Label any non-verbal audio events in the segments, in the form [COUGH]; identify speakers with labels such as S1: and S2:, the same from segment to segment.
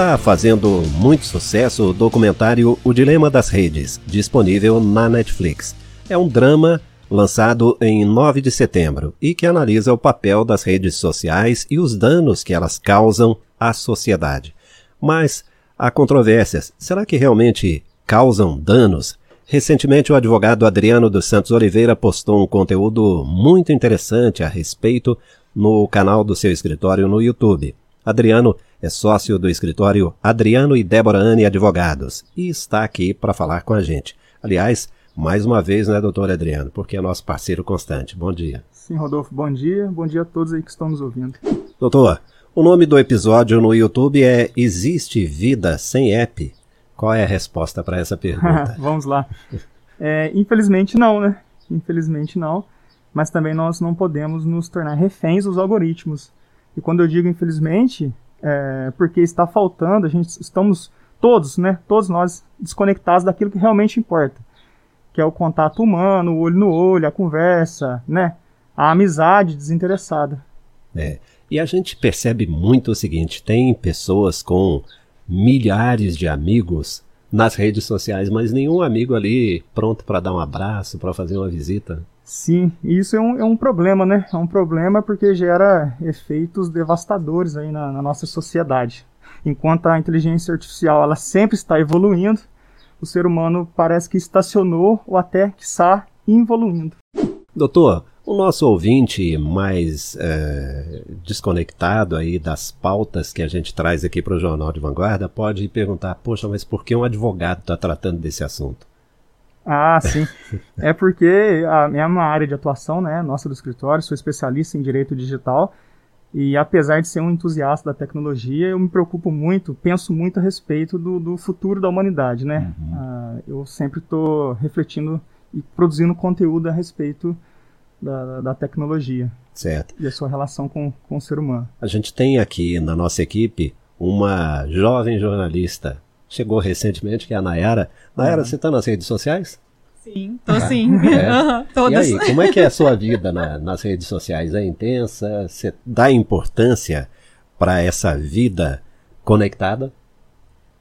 S1: Está fazendo muito sucesso o documentário O Dilema das Redes, disponível na Netflix. É um drama lançado em 9 de setembro e que analisa o papel das redes sociais e os danos que elas causam à sociedade. Mas há controvérsias. Será que realmente causam danos? Recentemente, o advogado Adriano dos Santos Oliveira postou um conteúdo muito interessante a respeito no canal do seu escritório no YouTube. Adriano é sócio do escritório Adriano e Débora Anne Advogados e está aqui para falar com a gente. Aliás, mais uma vez, né, doutor Adriano, porque é nosso parceiro constante. Bom dia.
S2: Sim, Rodolfo, bom dia. Bom dia a todos aí que estão nos ouvindo.
S1: Doutor, o nome do episódio no YouTube é Existe Vida Sem App? Qual é a resposta para essa pergunta? [LAUGHS]
S2: Vamos lá. É, infelizmente não, né? Infelizmente não. Mas também nós não podemos nos tornar reféns dos algoritmos. E quando eu digo infelizmente, é porque está faltando, a gente estamos todos, né? Todos nós desconectados daquilo que realmente importa que é o contato humano, o olho no olho, a conversa, né? A amizade desinteressada.
S1: É. E a gente percebe muito o seguinte: tem pessoas com milhares de amigos nas redes sociais, mas nenhum amigo ali pronto para dar um abraço, para fazer uma visita.
S2: Sim, isso é um, é um problema, né? É um problema porque gera efeitos devastadores aí na, na nossa sociedade. Enquanto a inteligência artificial ela sempre está evoluindo, o ser humano parece que estacionou ou até que está evoluindo.
S1: Doutor, o nosso ouvinte mais é, desconectado aí das pautas que a gente traz aqui para o Jornal de Vanguarda pode perguntar, poxa, mas por que um advogado está tratando desse assunto?
S2: Ah, sim. [LAUGHS] é porque a minha área de atuação, né, nossa do escritório, sou especialista em direito digital e apesar de ser um entusiasta da tecnologia, eu me preocupo muito, penso muito a respeito do, do futuro da humanidade, né? Uhum. Uh, eu sempre estou refletindo e produzindo conteúdo a respeito da, da, tecnologia.
S1: Certo.
S2: E a sua relação com, com o ser humano.
S1: A gente tem aqui na nossa equipe uma jovem jornalista. Chegou recentemente, que é a Nayara. Nayara, uhum. você está nas redes sociais?
S3: Sim, tô ah, sim.
S1: É. [LAUGHS] E aí, como é que é a sua vida na, nas redes sociais? É intensa? Você dá importância para essa vida conectada?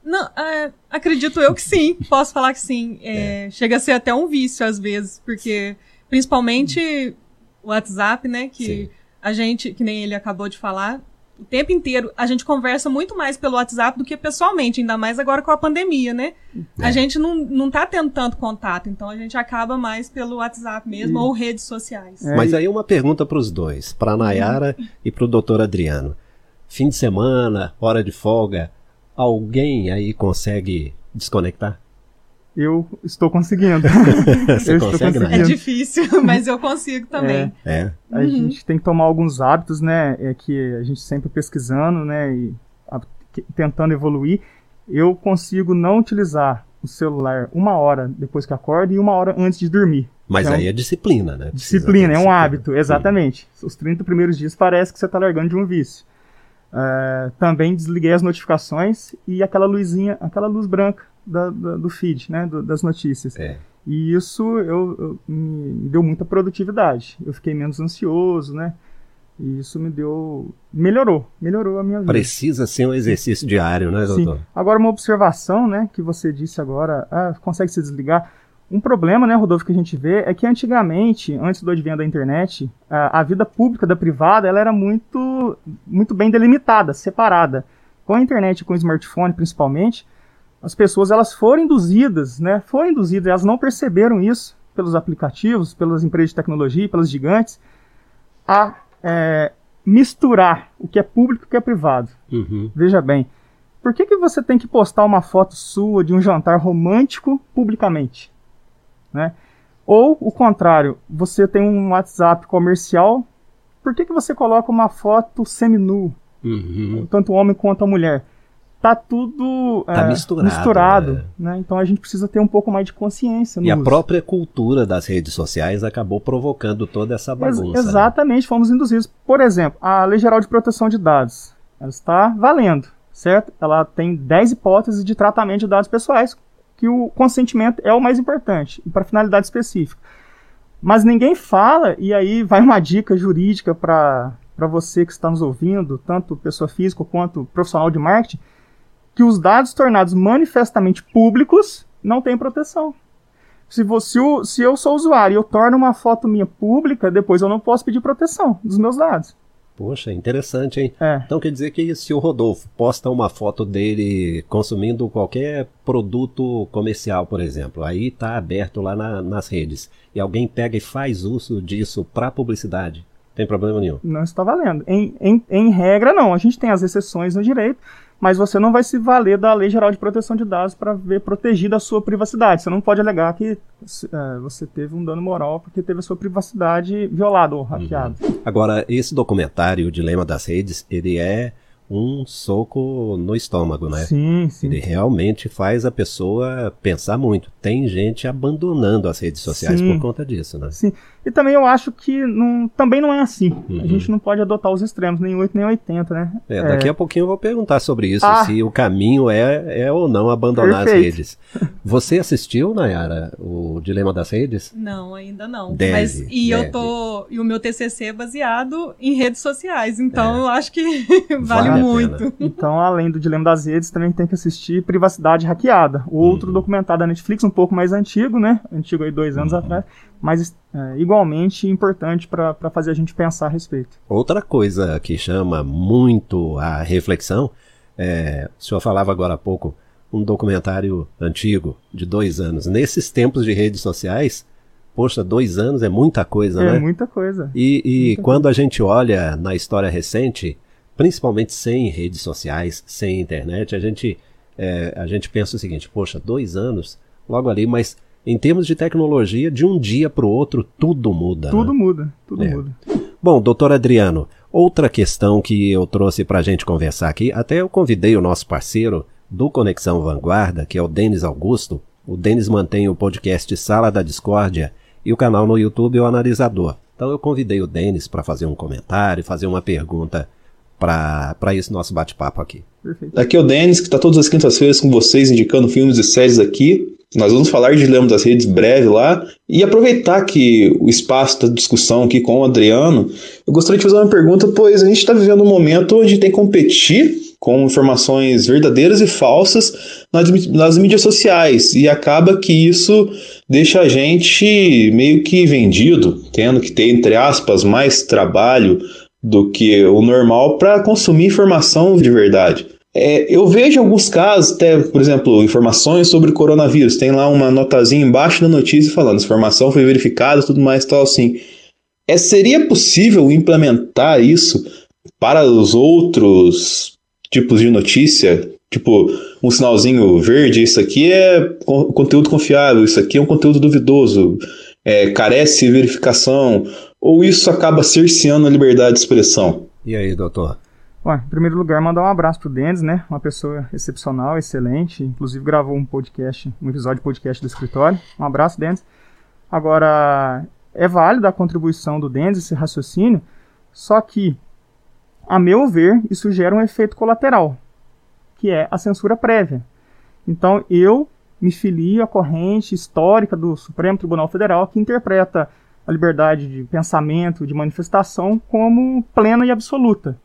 S3: Não, é, acredito eu que sim. [LAUGHS] Posso falar que sim. É, é. Chega a ser até um vício às vezes, porque principalmente o WhatsApp, né? Que sim. a gente, que nem ele acabou de falar, o tempo inteiro. A gente conversa muito mais pelo WhatsApp do que pessoalmente, ainda mais agora com a pandemia, né? É. A gente não, não tá tendo tanto contato, então a gente acaba mais pelo WhatsApp mesmo ou redes sociais.
S1: É. Mas aí uma pergunta para os dois, para a Nayara uhum. e para o doutor Adriano. Fim de semana, hora de folga, alguém aí consegue desconectar?
S2: Eu estou conseguindo. [LAUGHS]
S1: Você eu consegue,
S3: conseguindo. É difícil, [LAUGHS] mas eu consigo também.
S1: É. é.
S2: A uhum. gente tem que tomar alguns hábitos, né? É que a gente sempre pesquisando, né? E a, que, tentando evoluir. Eu consigo não utilizar o celular uma hora depois que acordo e uma hora antes de dormir.
S1: Mas então, aí é disciplina, né?
S2: disciplina, é um hábito, exatamente. Sim. Os 30 primeiros dias parece que você está largando de um vício. Uh, também desliguei as notificações e aquela luzinha, aquela luz branca da, da, do feed, né, do, das notícias.
S1: É.
S2: E isso eu, eu, me, me deu muita produtividade. Eu fiquei menos ansioso, né? E isso me deu. melhorou, melhorou a minha vida.
S1: Precisa ser um exercício diário, né, doutor?
S2: Sim. Agora, uma observação, né, que você disse agora, ah, consegue se desligar. Um problema, né, Rodolfo, que a gente vê é que antigamente, antes do advento da internet, a, a vida pública da privada ela era muito, muito bem delimitada, separada. Com a internet, com o smartphone principalmente, as pessoas elas foram induzidas, né? Foram induzidas, elas não perceberam isso pelos aplicativos, pelas empresas de tecnologia, pelas gigantes, a é, misturar o que é público e o que é privado.
S1: Uhum.
S2: Veja bem, por que, que você tem que postar uma foto sua de um jantar romântico publicamente? Né? Ou o contrário, você tem um WhatsApp comercial, por que, que você coloca uma foto seminu,
S1: uhum.
S2: tanto o homem quanto a mulher? Tá tudo
S1: tá
S2: é,
S1: misturado.
S2: misturado né? né? Então a gente precisa ter um pouco mais de consciência.
S1: e
S2: uso.
S1: a própria cultura das redes sociais acabou provocando toda essa bagunça. Ex
S2: né? exatamente, né? fomos induzidos. Por exemplo, a Lei Geral de Proteção de Dados, ela está valendo, certo? Ela tem 10 hipóteses de tratamento de dados pessoais, que o consentimento é o mais importante, para finalidade específica. Mas ninguém fala, e aí vai uma dica jurídica para você que está nos ouvindo, tanto pessoa física quanto profissional de marketing, que os dados tornados manifestamente públicos não têm proteção. Se, você, se eu sou usuário e eu torno uma foto minha pública, depois eu não posso pedir proteção dos meus dados.
S1: Poxa, interessante, hein? É. Então quer dizer que se o Rodolfo posta uma foto dele consumindo qualquer produto comercial, por exemplo, aí está aberto lá na, nas redes, e alguém pega e faz uso disso para publicidade, tem problema nenhum?
S2: Não está valendo. Em, em, em regra, não. A gente tem as exceções no direito, mas você não vai se valer da Lei Geral de Proteção de Dados para ver protegida a sua privacidade. Você não pode alegar que é, você teve um dano moral porque teve a sua privacidade violada ou hackeada.
S1: Uhum. Agora, esse documentário, O Dilema das Redes, ele é um soco no estômago, né?
S2: Sim, sim.
S1: Ele realmente faz a pessoa pensar muito. Tem gente abandonando as redes sociais sim, por conta disso, né?
S2: Sim. E também eu acho que não, também não é assim. Uhum. A gente não pode adotar os extremos, nem 8 nem 80, né?
S1: É, daqui é... a pouquinho eu vou perguntar sobre isso, ah, se o caminho é, é ou não abandonar perfeito. as redes. Você assistiu, Nayara, o Dilema das Redes?
S3: Não, ainda não.
S1: Deve,
S3: Mas, e
S1: deve.
S3: eu tô. E o meu TCC é baseado em redes sociais, então é. eu acho que vale, [LAUGHS] vale muito.
S2: Então, além do Dilema das Redes, também tem que assistir Privacidade Hackeada, outro uhum. documentário da Netflix, um pouco mais antigo, né? Antigo aí dois anos uhum. atrás, mas é, igualmente importante para fazer a gente pensar a respeito.
S1: Outra coisa que chama muito a reflexão, é, o senhor falava agora há pouco, um documentário antigo, de dois anos. Nesses tempos de redes sociais, poxa, dois anos é muita coisa,
S2: é
S1: né?
S2: É muita coisa.
S1: E, e
S2: muita
S1: quando coisa. a gente olha na história recente, principalmente sem redes sociais, sem internet, a gente, é, a gente pensa o seguinte, poxa, dois anos, logo ali, mas em termos de tecnologia, de um dia para o outro, tudo muda.
S2: Tudo
S1: né?
S2: muda, tudo é. muda.
S1: Bom, doutor Adriano, outra questão que eu trouxe para a gente conversar aqui, até eu convidei o nosso parceiro do Conexão Vanguarda, que é o Denis Augusto. O Denis mantém o podcast Sala da Discórdia e o canal no YouTube O Analisador. Então eu convidei o Denis para fazer um comentário, fazer uma pergunta para esse nosso bate-papo aqui.
S4: Perfeito. Aqui é o Denis, que está todas as quintas-feiras com vocês, indicando filmes e séries aqui. Nós vamos falar de Dilema das Redes breve lá e aproveitar que o espaço da discussão aqui com o Adriano, eu gostaria de fazer uma pergunta, pois a gente está vivendo um momento onde tem que competir com informações verdadeiras e falsas nas, nas mídias sociais e acaba que isso deixa a gente meio que vendido, tendo que ter, entre aspas, mais trabalho do que o normal para consumir informação de verdade. É, eu vejo alguns casos, até, por exemplo, informações sobre coronavírus. Tem lá uma notazinha embaixo da notícia falando, informação foi verificada, tudo mais tal assim. É, seria possível implementar isso para os outros tipos de notícia? Tipo, um sinalzinho verde, isso aqui é conteúdo confiável, isso aqui é um conteúdo duvidoso, é, carece de verificação, ou isso acaba cerceando a liberdade de expressão?
S1: E aí, doutor?
S2: Bom, em primeiro lugar, mandar um abraço pro Denis, né? Uma pessoa excepcional, excelente. Inclusive gravou um podcast, um episódio de podcast do escritório. Um abraço, Denis. Agora, é válido a contribuição do Denis, esse raciocínio, só que, a meu ver, isso gera um efeito colateral, que é a censura prévia. Então, eu me filio à corrente histórica do Supremo Tribunal Federal, que interpreta a liberdade de pensamento, de manifestação, como plena e absoluta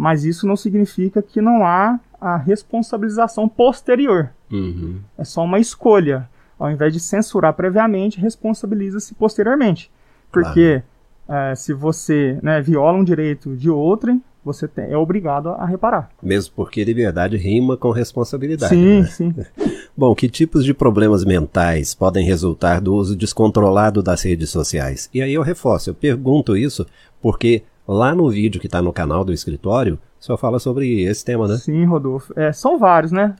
S2: mas isso não significa que não há a responsabilização posterior.
S1: Uhum.
S2: É só uma escolha. Ao invés de censurar previamente, responsabiliza-se posteriormente. Porque claro. é, se você né, viola um direito de outrem, você é obrigado a reparar.
S1: Mesmo porque liberdade rima com responsabilidade.
S2: Sim,
S1: né?
S2: sim. [LAUGHS]
S1: Bom, que tipos de problemas mentais podem resultar do uso descontrolado das redes sociais? E aí eu reforço, eu pergunto isso porque Lá no vídeo que está no canal do escritório, o senhor fala sobre esse tema, né?
S2: Sim, Rodolfo. É, são vários, né?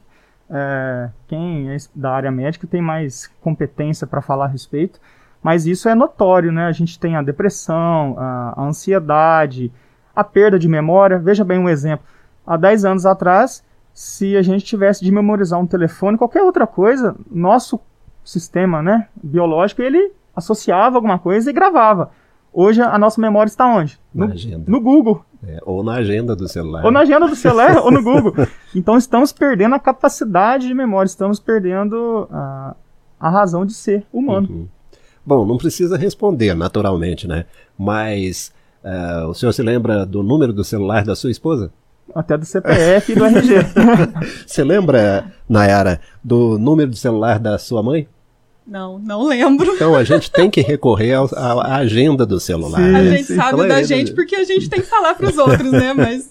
S2: É, quem é da área médica tem mais competência para falar a respeito, mas isso é notório, né? A gente tem a depressão, a, a ansiedade, a perda de memória. Veja bem um exemplo. Há 10 anos atrás, se a gente tivesse de memorizar um telefone, qualquer outra coisa, nosso sistema né, biológico, ele associava alguma coisa e gravava. Hoje a nossa memória está onde?
S1: No, na agenda.
S2: no Google.
S1: É, ou na agenda do celular.
S2: Ou na agenda do celular ou no Google. [LAUGHS] Então estamos perdendo a capacidade de memória, estamos perdendo a, a razão de ser humano. Uhum.
S1: Bom, não precisa responder naturalmente, né? Mas uh, o senhor se lembra do número do celular da sua esposa?
S2: Até do CPF e do RG. [LAUGHS]
S1: Você lembra, Nayara, do número de celular da sua mãe?
S3: Não, não lembro.
S1: Então a gente tem que recorrer ao, à agenda do celular.
S2: Sim,
S3: A
S1: né?
S3: gente sabe
S1: Então,
S3: da
S1: é-
S3: gente porque a gente tem que falar pros [LAUGHS] outros, né? Mas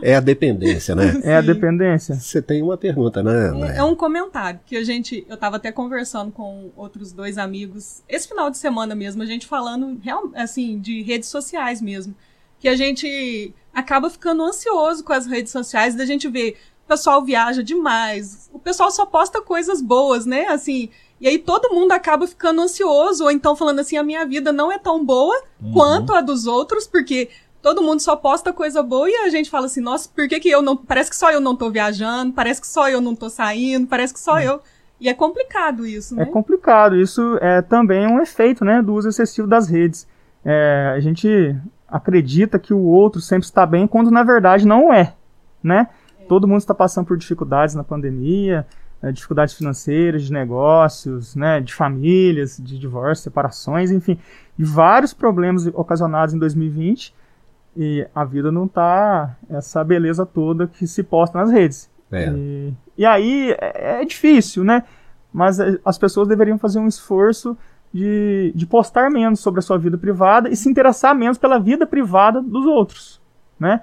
S1: É a dependência, né?
S2: É a
S3: Sim.
S2: dependência.
S1: Você tem uma pergunta, né?
S3: É, é um comentário que a gente. Eu tava até conversando com outros dois amigos esse final de semana mesmo, a gente falando real, assim, de redes sociais mesmo. Que a gente acaba ficando ansioso com as redes sociais, da gente ver o pessoal viaja demais, o pessoal só posta coisas boas, né? Assim. E aí todo mundo acaba ficando ansioso, ou então falando assim, a minha vida não é tão boa quanto a dos outros, porque todo mundo só posta coisa boa e a gente fala assim, nossa, por que, que eu não. Parece que só eu não tô viajando, parece que só eu não tô saindo, parece que só eu. E é complicado isso, né?
S2: É complicado. Isso é também um efeito né, do uso excessivo das redes. É, a gente acredita que o outro sempre está bem, quando na verdade não é. Né? Todo mundo está passando por dificuldades na pandemia, é, dificuldades financeiras, de negócios, né, de famílias, de divórcio, separações, enfim, de vários problemas ocasionados em 2020. E a vida não tá essa beleza toda que se posta nas redes.
S1: É.
S2: E, e aí é, é difícil, né? Mas é, as pessoas deveriam fazer um esforço de, de postar menos sobre a sua vida privada e se interessar menos pela vida privada dos outros, né?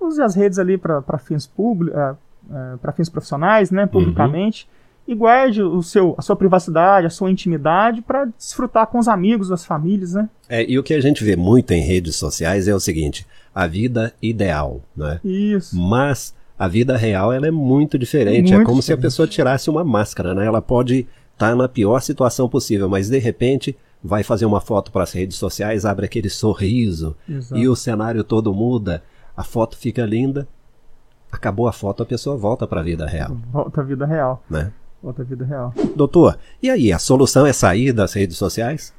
S2: Use as redes ali para fins públicos, para fins profissionais, né? Publicamente. E guarde o seu, a sua privacidade, a sua intimidade para desfrutar com os amigos, as famílias, né?
S1: É, e o que a gente vê muito em redes sociais é o seguinte: a vida ideal, né?
S2: Isso.
S1: Mas a vida real ela é muito diferente. é
S2: Muito
S1: como se a
S2: diferente.
S1: pessoa tirasse uma máscara, né? Ela pode estar na pior situação possível, mas de repente vai fazer uma foto para as redes sociais, abre aquele sorriso
S2: Exato.
S1: e o cenário todo muda, a foto fica linda. Acabou a foto, a pessoa volta para a vida real,
S2: Volta à vida real.
S1: né?
S2: Volta à vida real.
S1: Doutor, e aí, a solução é sair das redes sociais?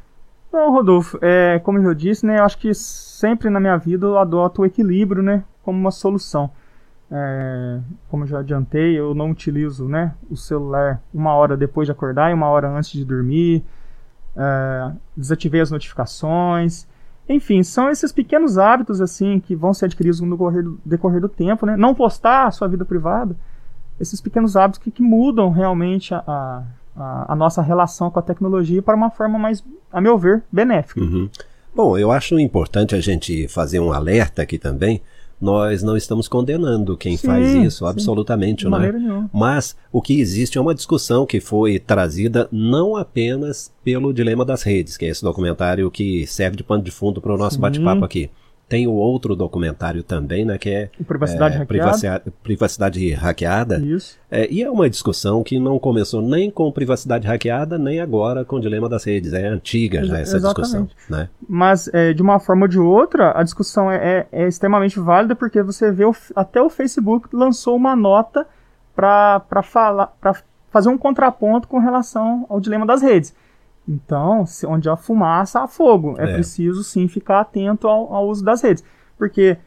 S2: Não, Rodolfo, é, como eu disse, né, eu acho que sempre na minha vida eu adoto o equilíbrio, né, como uma solução. É, como eu já adiantei, eu não utilizo, né, o celular uma hora depois de acordar e uma hora antes de dormir. É, desativei as notificações. Enfim, são esses pequenos hábitos assim que vão ser adquiridos no decorrer do, decorrer do tempo, né? Não postar a sua vida privada. Esses pequenos hábitos que, que mudam realmente a, a, a- nossa relação com a tecnologia para uma forma mais, a meu ver, benéfica.
S1: Uhum. Bom, eu acho importante a gente fazer um alerta aqui também. Nós não estamos condenando quem
S2: Sim,
S1: faz isso,
S2: sim.
S1: absolutamente, não é?
S2: nenhuma.
S1: Mas o que existe é uma discussão que foi trazida não apenas pelo Dilema das Redes, que é esse documentário que serve de pano de fundo para o nosso bate-papo aqui. Tem o outro documentário também, né, que é,
S2: privacidade
S1: é,
S2: hackeada.
S1: privacidade, hackeada.
S2: Isso.
S1: É, e é uma discussão que não começou nem com privacidade hackeada, nem agora com o Dilema das Redes. É antiga já essa discussão. Né?
S2: Mas, é, de uma forma ou de outra, a discussão é, é- é extremamente válida porque você vê, o até o Facebook lançou uma nota para falar, para fazer um contraponto com relação ao dilema das redes. Então, se- onde há fumaça, há fogo. É,
S1: É.
S2: preciso sim ficar atento ao, ao uso das redes. Porque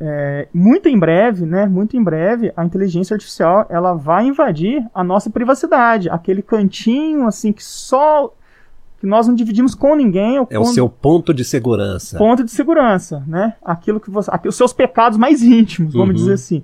S2: é, muito em breve, né? Muito em breve, a inteligência artificial ela vai invadir a nossa privacidade. Aquele cantinho assim que só que nós não dividimos com ninguém.
S1: É o seu ponto de segurança.
S2: ponto de segurança, né? Aquilo que você, aqui, os seus pecados mais íntimos, vamos
S1: Uhum.
S2: dizer assim.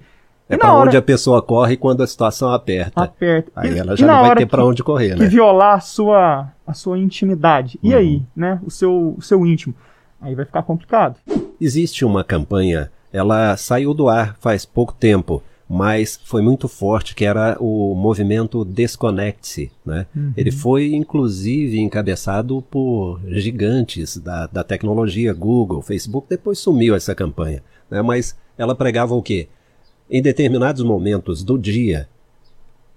S1: É para onde a pessoa corre quando a situação aperta.
S2: Aperta.
S1: Aí
S2: E-
S1: ela já não vai ter para
S2: que-
S1: onde correr,
S2: que
S1: né?
S2: violar a sua, a sua intimidade. E
S1: Uhum.
S2: aí, né? O seu, o seu íntimo. Aí vai ficar complicado.
S1: Existe uma campanha, ela saiu do ar faz pouco tempo, mas foi muito forte, que era o movimento Desconecte-se. Né?
S2: Uhum.
S1: Ele foi, inclusive, encabeçado por gigantes da, da tecnologia, Google, Facebook, depois sumiu essa campanha. Né? Mas ela pregava o quê? Em determinados momentos do dia,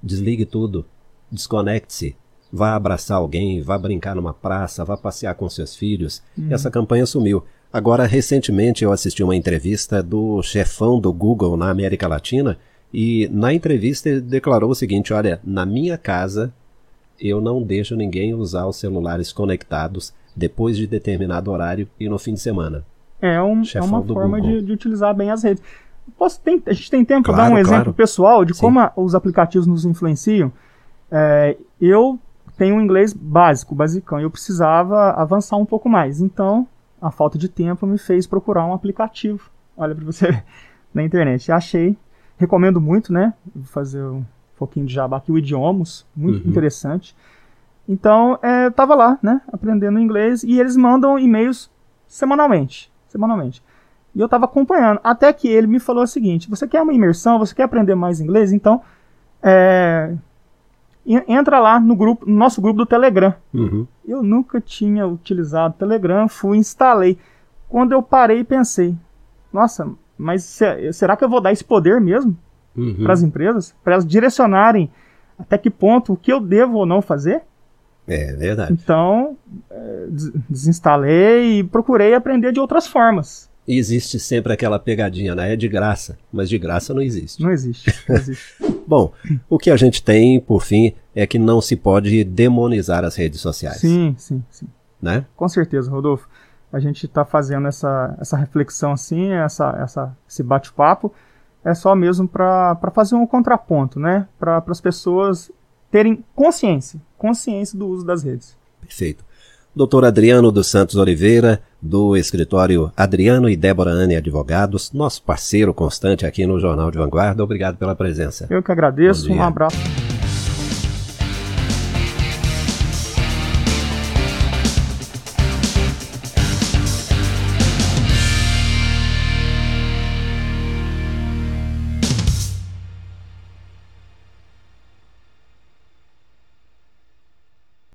S1: desligue tudo, desconecte-se, vá abraçar alguém, vá brincar numa praça, vá passear com seus filhos. Essa campanha sumiu. Agora, recentemente, eu assisti uma entrevista do chefão do Google na América Latina e na entrevista ele declarou o seguinte: olha, na minha casa eu não deixo ninguém usar os celulares conectados depois de determinado horário e no fim de semana.
S2: É, um- é uma forma de, de utilizar bem as redes. Posso, tem- a gente tem tempo para
S1: Claro,
S2: dar um exemplo
S1: claro.
S2: pessoal de
S1: Sim.
S2: como a- os aplicativos nos influenciam? É, eu tenho um inglês básico, basicão, e eu precisava avançar um pouco mais. Então, a falta de tempo me fez procurar um aplicativo. Olha para você [LAUGHS] na internet. Achei, recomendo muito, né? Vou fazer um pouquinho de jabá aqui, o Idiomus, muito uhum. interessante. Então, é, eu tava lá, né, aprendendo inglês, e eles mandam e-mails semanalmente, semanalmente. E eu tava acompanhando, até que ele me falou o seguinte, você quer uma imersão, você quer aprender mais inglês? Então, é, entra lá no grupo, no nosso grupo do Telegram.
S1: Uhum.
S2: Eu nunca tinha utilizado o Telegram, fui instalei. Quando eu parei e pensei, nossa, mas será que eu vou dar esse poder mesmo uhum. para as empresas, para elas direcionarem até que ponto o que eu devo ou não fazer?
S1: É verdade.
S2: Então, é, desinstalei e procurei aprender de outras formas.
S1: E existe sempre aquela pegadinha, né? É de graça, mas de graça não existe.
S2: Não existe. Não [LAUGHS] existe.
S1: Bom, o que a gente tem, por fim, é que não se pode demonizar as redes sociais.
S2: Sim, sim, sim.
S1: Né?
S2: Com certeza, Rodolfo. A gente está fazendo essa, essa reflexão assim, essa, essa, esse bate-papo, é só mesmo para fazer um contraponto, né? Para as pessoas terem consciência, consciência do uso das redes.
S1: Perfeito. Doutor Adriano dos Santos Oliveira, do escritório Adriano e Débora Anne Advogados, nosso parceiro constante aqui no Jornal de Vanguarda. Obrigado pela presença.
S2: Eu que agradeço. Um abraço.